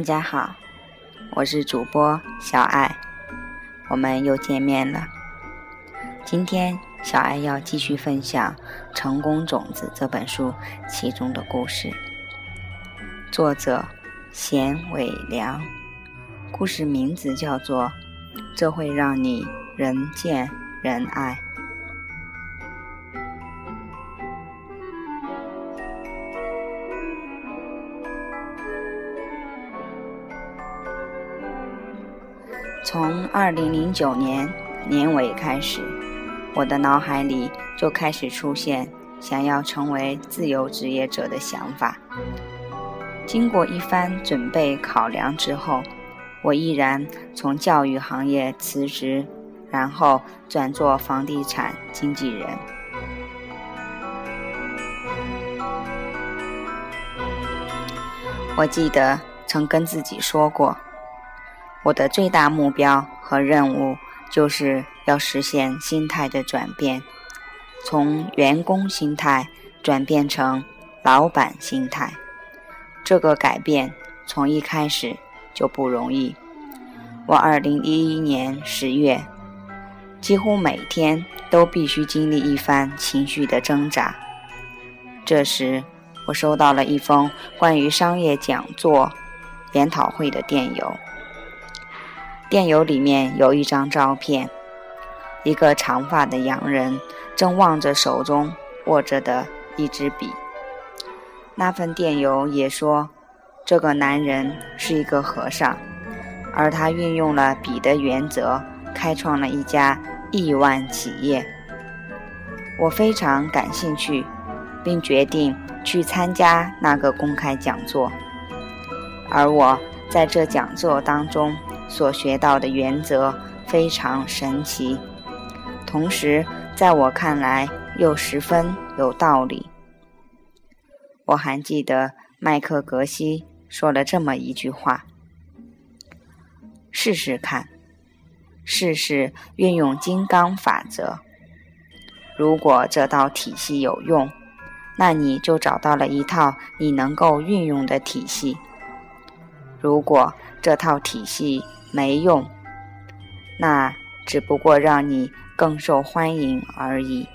大家好，我是主播小爱，我们又见面了。今天小爱要继续分享《成功种子》这本书其中的故事，作者贤伟良，故事名字叫做《这会让你人见人爱》。从二零零九年年尾开始，我的脑海里就开始出现想要成为自由职业者的想法。经过一番准备考量之后，我毅然从教育行业辞职，然后转做房地产经纪人。我记得曾跟自己说过。我的最大目标和任务就是要实现心态的转变，从员工心态转变成老板心态。这个改变从一开始就不容易。我二零一一年十月，几乎每天都必须经历一番情绪的挣扎。这时，我收到了一封关于商业讲座、研讨会的电邮。电邮里面有一张照片，一个长发的洋人正望着手中握着的一支笔。那份电邮也说，这个男人是一个和尚，而他运用了笔的原则，开创了一家亿万企业。我非常感兴趣，并决定去参加那个公开讲座。而我在这讲座当中。所学到的原则非常神奇，同时在我看来又十分有道理。我还记得麦克格西说了这么一句话：“试试看，试试运用金刚法则。如果这套体系有用，那你就找到了一套你能够运用的体系。如果这套体系……”没用，那只不过让你更受欢迎而已。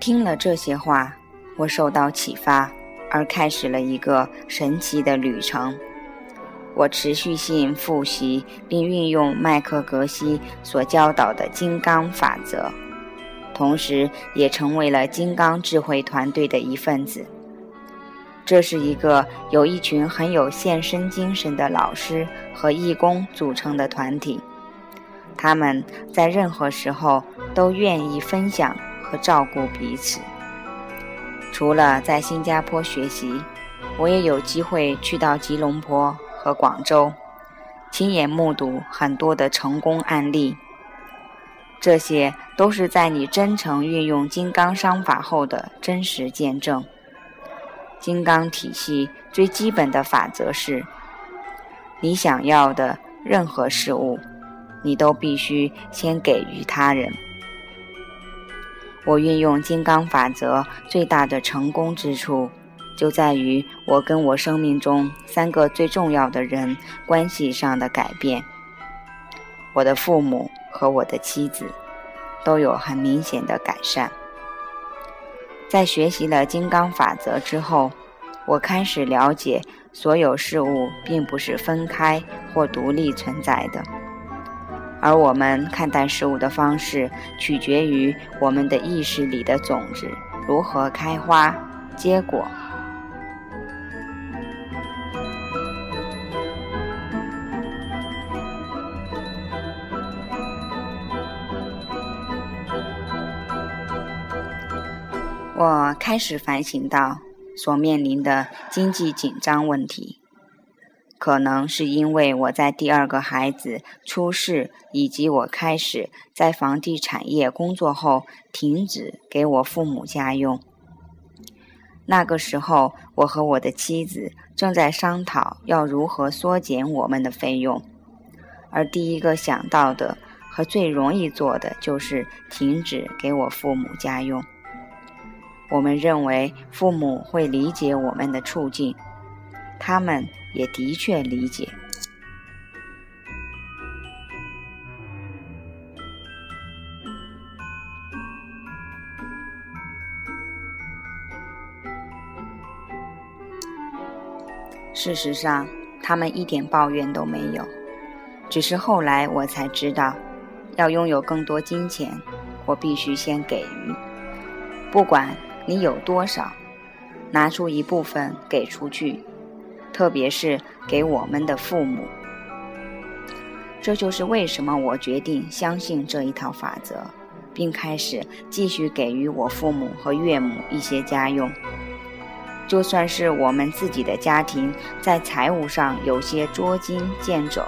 听了这些话，我受到启发，而开始了一个神奇的旅程。我持续性复习并运用麦克格西所教导的金刚法则。同时，也成为了金刚智慧团队的一份子。这是一个由一群很有献身精神的老师和义工组成的团体。他们在任何时候都愿意分享和照顾彼此。除了在新加坡学习，我也有机会去到吉隆坡和广州，亲眼目睹很多的成功案例。这些都是在你真诚运用金刚商法后的真实见证。金刚体系最基本的法则是：你想要的任何事物，你都必须先给予他人。我运用金刚法则最大的成功之处，就在于我跟我生命中三个最重要的人关系上的改变。我的父母。和我的妻子都有很明显的改善。在学习了金刚法则之后，我开始了解所有事物并不是分开或独立存在的，而我们看待事物的方式取决于我们的意识里的种子如何开花结果。开始反省到所面临的经济紧张问题，可能是因为我在第二个孩子出世以及我开始在房地产业工作后停止给我父母家用。那个时候，我和我的妻子正在商讨要如何缩减我们的费用，而第一个想到的和最容易做的就是停止给我父母家用。我们认为父母会理解我们的处境，他们也的确理解。事实上，他们一点抱怨都没有。只是后来我才知道，要拥有更多金钱，我必须先给予。不管你有多少，拿出一部分给出去，特别是给我们的父母。这就是为什么我决定相信这一套法则，并开始继续给予我父母和岳母一些家用。就算是我们自己的家庭在财务上有些捉襟见肘。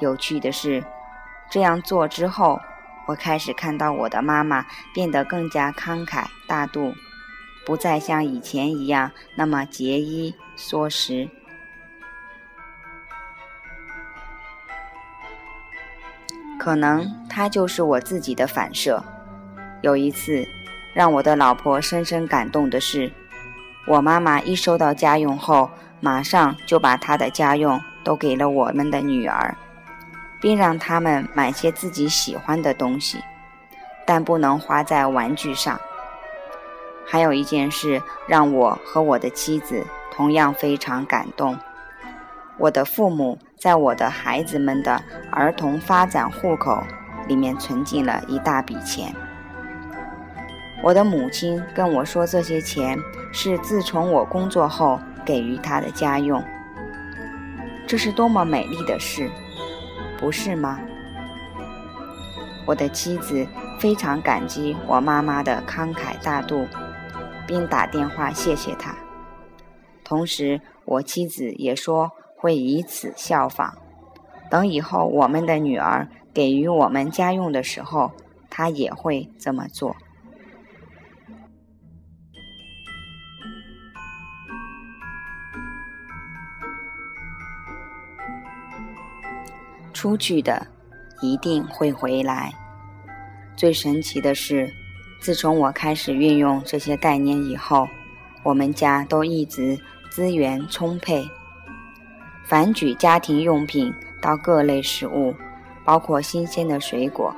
有趣的是，这样做之后，我开始看到我的妈妈变得更加慷慨大度，不再像以前一样那么节衣缩食。可能它就是我自己的反射。有一次，让我的老婆深深感动的是，我妈妈一收到家用后，马上就把她的家用都给了我们的女儿。并让他们买些自己喜欢的东西，但不能花在玩具上。还有一件事让我和我的妻子同样非常感动：我的父母在我的孩子们的儿童发展户口里面存进了一大笔钱。我的母亲跟我说，这些钱是自从我工作后给予她的家用。这是多么美丽的事！不是吗？我的妻子非常感激我妈妈的慷慨大度，并打电话谢谢她。同时，我妻子也说会以此效仿，等以后我们的女儿给予我们家用的时候，她也会这么做。出去的一定会回来。最神奇的是，自从我开始运用这些概念以后，我们家都一直资源充沛。凡举家庭用品到各类食物，包括新鲜的水果。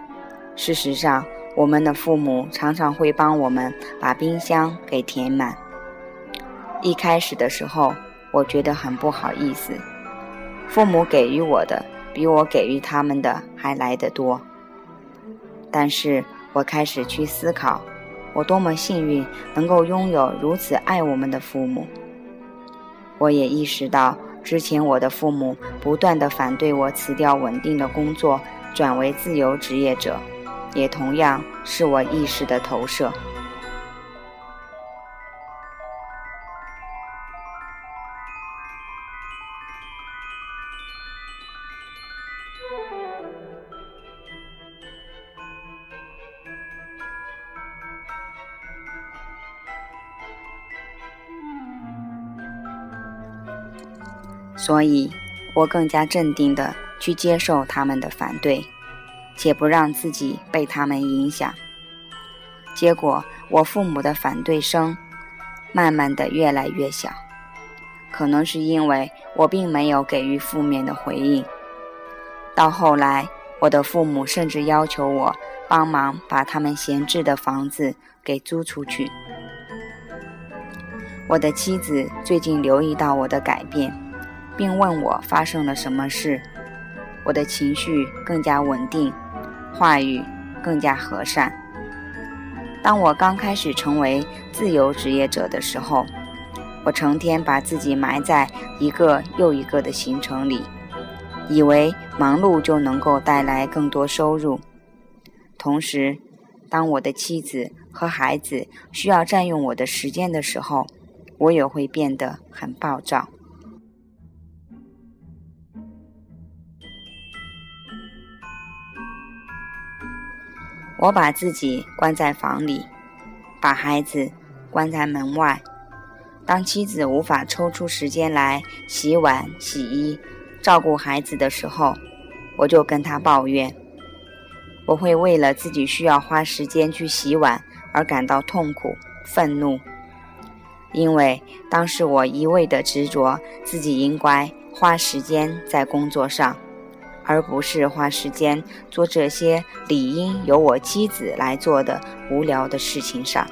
事实上，我们的父母常常会帮我们把冰箱给填满。一开始的时候，我觉得很不好意思，父母给予我的。比我给予他们的还来得多，但是我开始去思考，我多么幸运能够拥有如此爱我们的父母。我也意识到，之前我的父母不断的反对我辞掉稳定的工作，转为自由职业者，也同样是我意识的投射。所以，我更加镇定地去接受他们的反对，且不让自己被他们影响。结果，我父母的反对声慢慢的越来越小。可能是因为我并没有给予负面的回应。到后来，我的父母甚至要求我帮忙把他们闲置的房子给租出去。我的妻子最近留意到我的改变。并问我发生了什么事，我的情绪更加稳定，话语更加和善。当我刚开始成为自由职业者的时候，我成天把自己埋在一个又一个的行程里，以为忙碌就能够带来更多收入。同时，当我的妻子和孩子需要占用我的时间的时候，我也会变得很暴躁。我把自己关在房里，把孩子关在门外。当妻子无法抽出时间来洗碗、洗衣、照顾孩子的时候，我就跟她抱怨。我会为了自己需要花时间去洗碗而感到痛苦，愤怒，因为当时我一味的执着自己应该花时间在工作上，而不是花时间做这些理应由我妻子来做的无聊的事情上。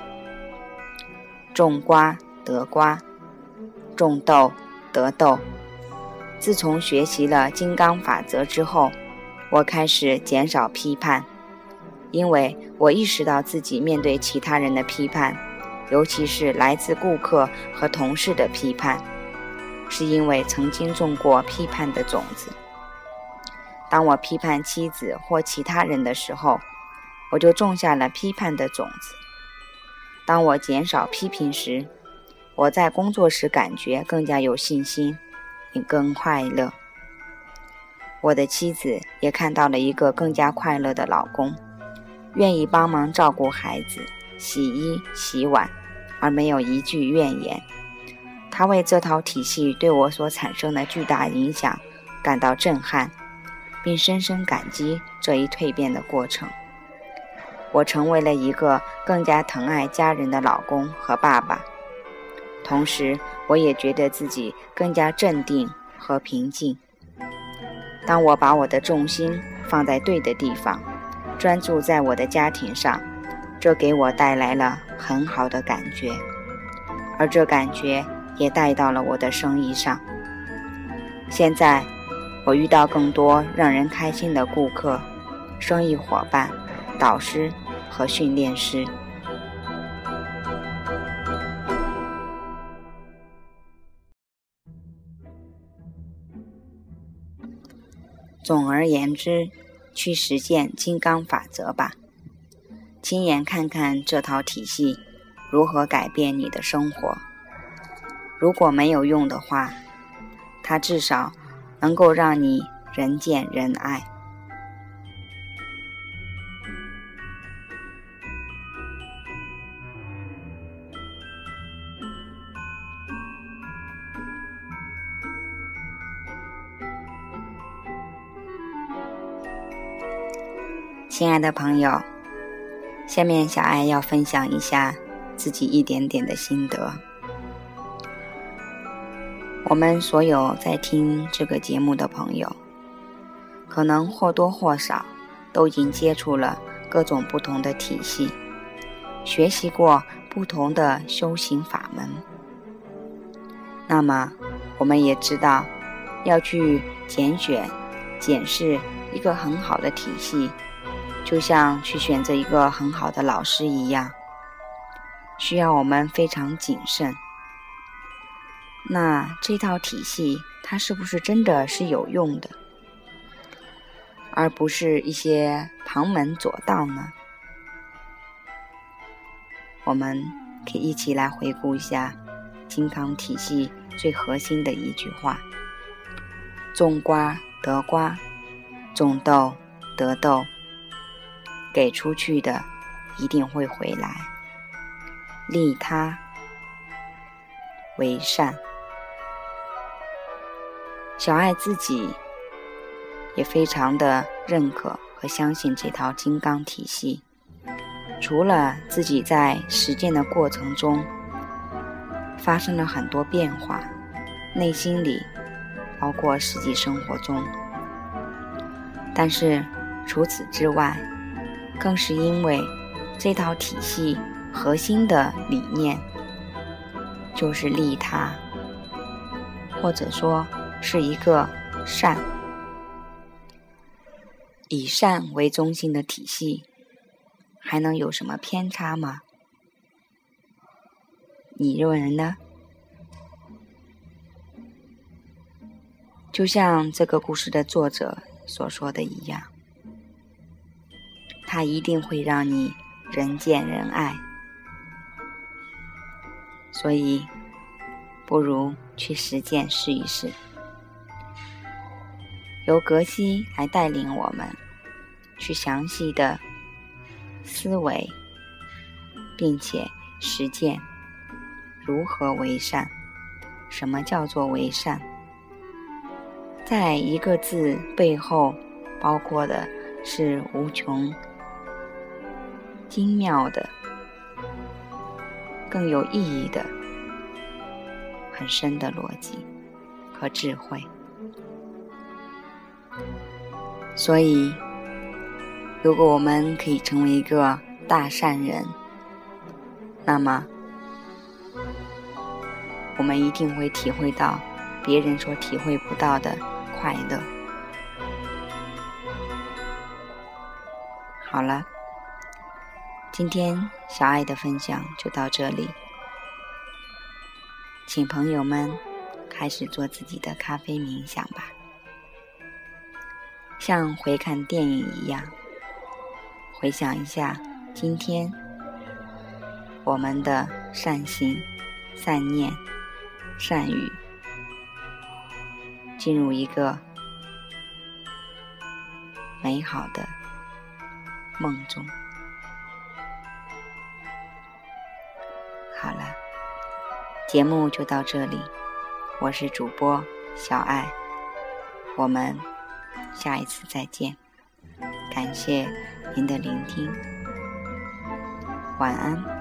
种瓜得瓜，种豆得豆。自从学习了金刚法则之后，我开始减少批判，因为我意识到自己面对其他人的批判，尤其是来自顾客和同事的批判，是因为曾经种过批判的种子。当我批判妻子或其他人的时候，我就种下了批判的种子。当我减少批评时，我在工作时感觉更加有信心。也更快乐。我的妻子也看到了一个更加快乐的老公，愿意帮忙照顾孩子、洗衣洗碗，而没有一句怨言。他为这套体系对我所产生的巨大影响感到震撼，并深深感激这一蜕变的过程。我成为了一个更加疼爱家人的老公和爸爸。同时，我也觉得自己更加镇定和平静。当我把我的重心放在对的地方，专注在我的家庭上，这给我带来了很好的感觉，而这感觉也带到了我的生意上。现在，我遇到更多让人开心的顾客、生意伙伴、导师和训练师。总而言之，去实践金刚法则吧，亲眼看看这套体系如何改变你的生活。如果没有用的话，它至少能够让你人见人爱。亲爱的朋友，下面小爱要分享一下自己一点点的心得。我们所有在听这个节目的朋友，可能或多或少都已经接触了各种不同的体系，学习过不同的修行法门。那么，我们也知道，要去拣选、检视一个很好的体系。就像去选择一个很好的老师一样，需要我们非常谨慎。那这套体系它是不是真的是有用的，而不是一些旁门左道呢？我们可以一起来回顾一下金刚体系最核心的一句话：种瓜得瓜，种豆得豆。给出去的一定会回来，利他为善。小爱自己也非常的认可和相信这套金刚体系。除了自己在实践的过程中发生了很多变化，内心里包括实际生活中，但是除此之外。更是因为这套体系核心的理念就是利他，或者说是一个善，以善为中心的体系，还能有什么偏差吗？你认为呢？就像这个故事的作者所说的一样。他一定会让你人见人爱，所以不如去实践试一试。由格西来带领我们去详细的思维，并且实践如何为善。什么叫做为善？在一个字背后，包括的是无穷。精妙的更有意义的、很深的逻辑和智慧。所以，如果我们可以成为一个大善人，那么我们一定会体会到别人所体会不到的快乐。好了，今天小爱的分享就到这里，请朋友们开始做自己的咖啡冥想吧。像回看电影一样，回想一下今天我们的善行、善念、善语，进入一个美好的梦中。好了，节目就到这里，我是主播小爱，我们。下一次再见，感谢您的聆听，晚安。